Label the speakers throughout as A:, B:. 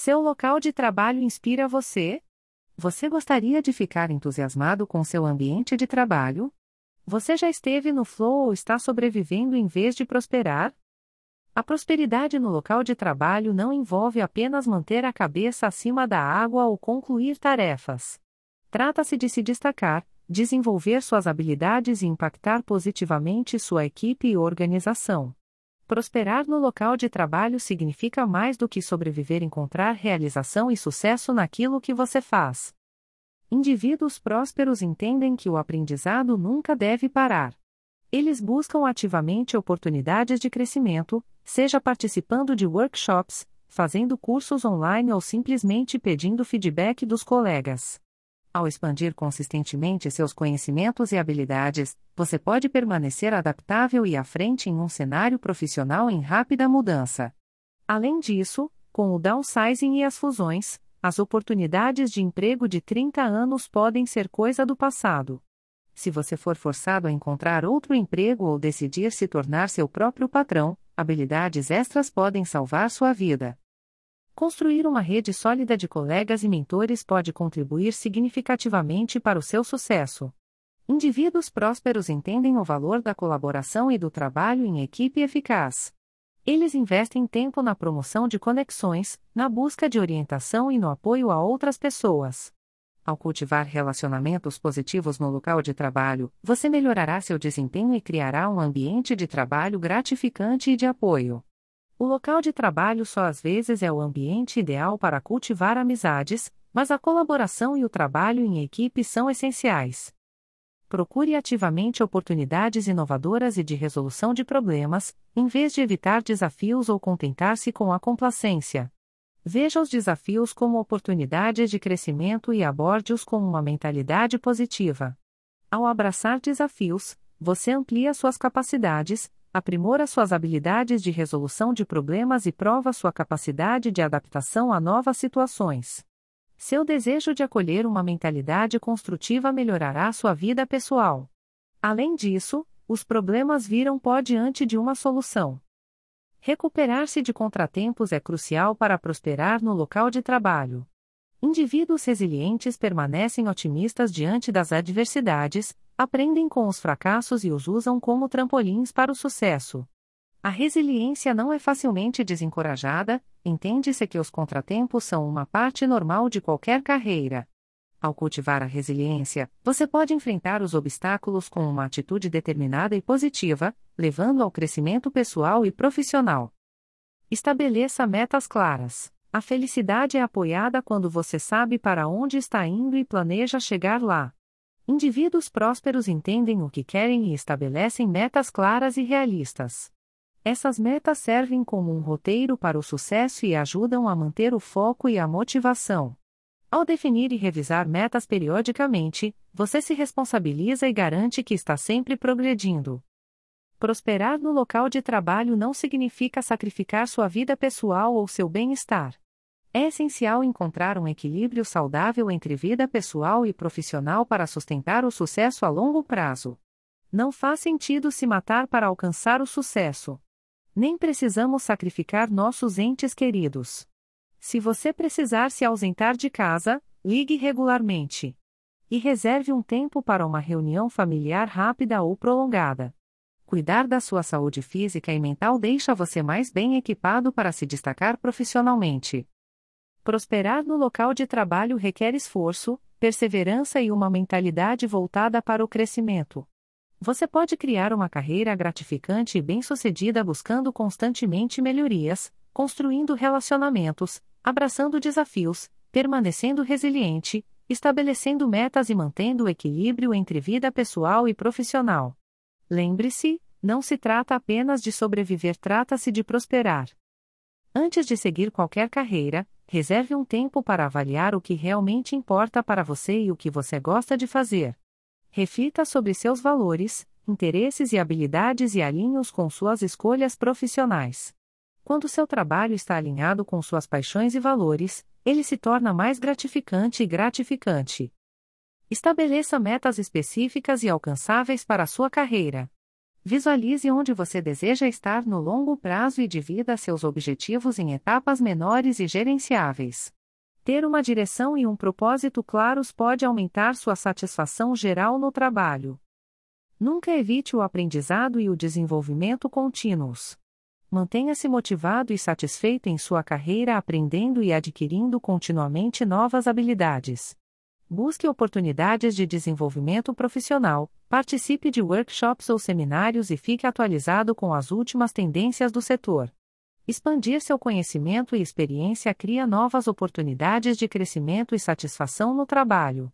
A: Seu local de trabalho inspira você? Você gostaria de ficar entusiasmado com seu ambiente de trabalho? Você já esteve no flow ou está sobrevivendo em vez de prosperar? A prosperidade no local de trabalho não envolve apenas manter a cabeça acima da água ou concluir tarefas. Trata-se de se destacar, desenvolver suas habilidades e impactar positivamente sua equipe e organização. Prosperar no local de trabalho significa mais do que sobreviver encontrar realização e sucesso naquilo que você faz. Indivíduos prósperos entendem que o aprendizado nunca deve parar. Eles buscam ativamente oportunidades de crescimento, seja participando de workshops, fazendo cursos online ou simplesmente pedindo feedback dos colegas. Ao expandir consistentemente seus conhecimentos e habilidades, você pode permanecer adaptável e à frente em um cenário profissional em rápida mudança. Além disso, com o downsizing e as fusões, as oportunidades de emprego de 30 anos podem ser coisa do passado se você for forçado a encontrar outro emprego ou decidir se tornar seu próprio patrão, habilidades extras podem salvar sua vida. Construir uma rede sólida de colegas e mentores pode contribuir significativamente para o seu sucesso. Indivíduos prósperos entendem o valor da colaboração e do trabalho em equipe eficaz. Eles investem tempo na promoção de conexões, na busca de orientação e no apoio a outras pessoas. Ao cultivar relacionamentos positivos no local de trabalho, você melhorará seu desempenho e criará um ambiente de trabalho gratificante e de apoio. O local de trabalho só às vezes é o ambiente ideal para cultivar amizades, mas a colaboração e o trabalho em equipe são essenciais. Procure ativamente oportunidades inovadoras e de resolução de problemas, em vez de evitar desafios ou contentar-se com a complacência. Veja os desafios como oportunidades de crescimento e aborde-os com uma mentalidade positiva. Ao abraçar desafios, você amplia suas capacidades, aprimora suas habilidades de resolução de problemas e prova sua capacidade de adaptação a novas situações. Seu desejo de acolher uma mentalidade construtiva melhorará sua vida pessoal. Além disso, os problemas viram pó diante de uma solução. Recuperar-se de contratempos é crucial para prosperar no local de trabalho. Indivíduos resilientes permanecem otimistas diante das adversidades, aprendem com os fracassos e os usam como trampolins para o sucesso. A resiliência não é facilmente desencorajada, entende-se que os contratempos são uma parte normal de qualquer carreira. Ao cultivar a resiliência, você pode enfrentar os obstáculos com uma atitude determinada e positiva, levando ao crescimento pessoal e profissional. Estabeleça metas claras. A felicidade é apoiada quando você sabe para onde está indo e planeja chegar lá. Indivíduos prósperos entendem o que querem e estabelecem metas claras e realistas. Essas metas servem como um roteiro para o sucesso e ajudam a manter o foco e a motivação. Ao definir e revisar metas periodicamente, você se responsabiliza e garante que está sempre progredindo. Prosperar no local de trabalho não significa sacrificar sua vida pessoal ou seu bem-estar. É essencial encontrar um equilíbrio saudável entre vida pessoal e profissional para sustentar o sucesso a longo prazo. Não faz sentido se matar para alcançar o sucesso. Nem precisamos sacrificar nossos entes queridos. Se você precisar se ausentar de casa, ligue regularmente. E reserve um tempo para uma reunião familiar rápida ou prolongada. Cuidar da sua saúde física e mental deixa você mais bem equipado para se destacar profissionalmente. Prosperar no local de trabalho requer esforço, perseverança e uma mentalidade voltada para o crescimento. Você pode criar uma carreira gratificante e bem-sucedida buscando constantemente melhorias, construindo relacionamentos, abraçando desafios, permanecendo resiliente, estabelecendo metas e mantendo o equilíbrio entre vida pessoal e profissional. Lembre-se, não se trata apenas de sobreviver, trata-se de prosperar. Antes de seguir qualquer carreira, reserve um tempo para avaliar o que realmente importa para você e o que você gosta de fazer. Reflita sobre seus valores, interesses e habilidades e alinhe-os com suas escolhas profissionais. Quando seu trabalho está alinhado com suas paixões e valores, ele se torna mais gratificante e gratificante. Estabeleça metas específicas e alcançáveis para a sua carreira. Visualize onde você deseja estar no longo prazo e divida seus objetivos em etapas menores e gerenciáveis. Ter uma direção e um propósito claros pode aumentar sua satisfação geral no trabalho. Nunca evite o aprendizado e o desenvolvimento contínuos. Mantenha-se motivado e satisfeito em sua carreira aprendendo e adquirindo continuamente novas habilidades. Busque oportunidades de desenvolvimento profissional, participe de workshops ou seminários e fique atualizado com as últimas tendências do setor. Expandir seu conhecimento e experiência cria novas oportunidades de crescimento e satisfação no trabalho.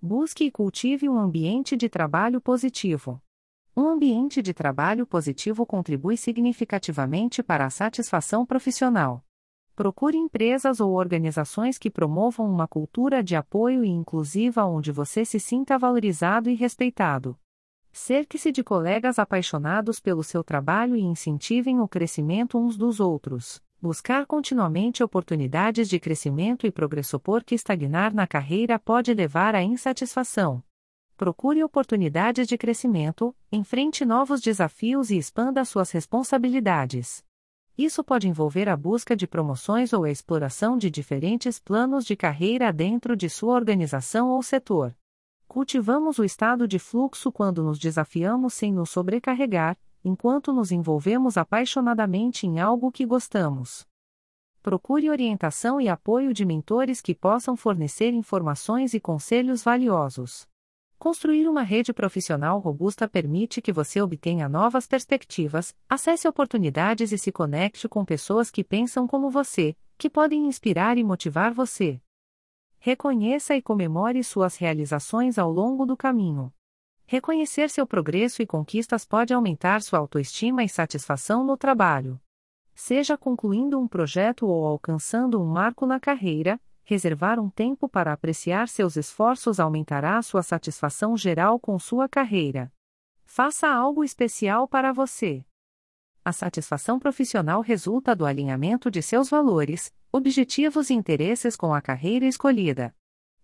A: Busque e cultive um ambiente de trabalho positivo. Um ambiente de trabalho positivo contribui significativamente para a satisfação profissional. Procure empresas ou organizações que promovam uma cultura de apoio e inclusiva onde você se sinta valorizado e respeitado. Cerque-se de colegas apaixonados pelo seu trabalho e incentivem o crescimento uns dos outros. Buscar continuamente oportunidades de crescimento e progresso porque estagnar na carreira pode levar à insatisfação. Procure oportunidades de crescimento, enfrente novos desafios e expanda suas responsabilidades. Isso pode envolver a busca de promoções ou a exploração de diferentes planos de carreira dentro de sua organização ou setor. Cultivamos o estado de fluxo quando nos desafiamos sem nos sobrecarregar, enquanto nos envolvemos apaixonadamente em algo que gostamos. Procure orientação e apoio de mentores que possam fornecer informações e conselhos valiosos. Construir uma rede profissional robusta permite que você obtenha novas perspectivas, acesse oportunidades e se conecte com pessoas que pensam como você, que podem inspirar e motivar você. Reconheça e comemore suas realizações ao longo do caminho. Reconhecer seu progresso e conquistas pode aumentar sua autoestima e satisfação no trabalho. Seja concluindo um projeto ou alcançando um marco na carreira, reservar um tempo para apreciar seus esforços aumentará sua satisfação geral com sua carreira. Faça algo especial para você. A satisfação profissional resulta do alinhamento de seus valores, objetivos e interesses com a carreira escolhida.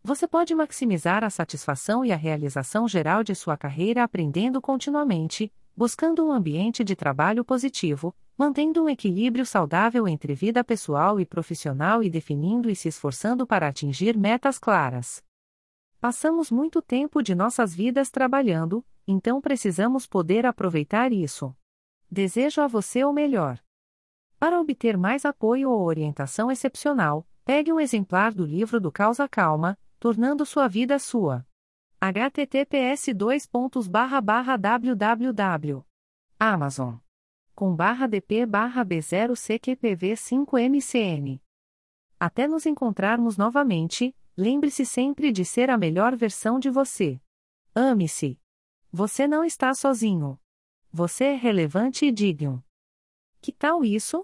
A: Você pode maximizar a satisfação e a realização geral de sua carreira aprendendo continuamente, buscando um ambiente de trabalho positivo, mantendo um equilíbrio saudável entre vida pessoal e profissional e definindo e se esforçando para atingir metas claras. Passamos muito tempo de nossas vidas trabalhando, então precisamos poder aproveitar isso. Desejo a você o melhor. Para obter mais apoio ou orientação excepcional, pegue um exemplar do livro do Causa Calma, tornando sua vida sua. https www Amazon com barra DP barra B0CQPV5MCN. Até nos encontrarmos novamente, lembre-se sempre de ser a melhor versão de você. Ame-se. Você não está sozinho. Você é relevante e digno. Que tal isso?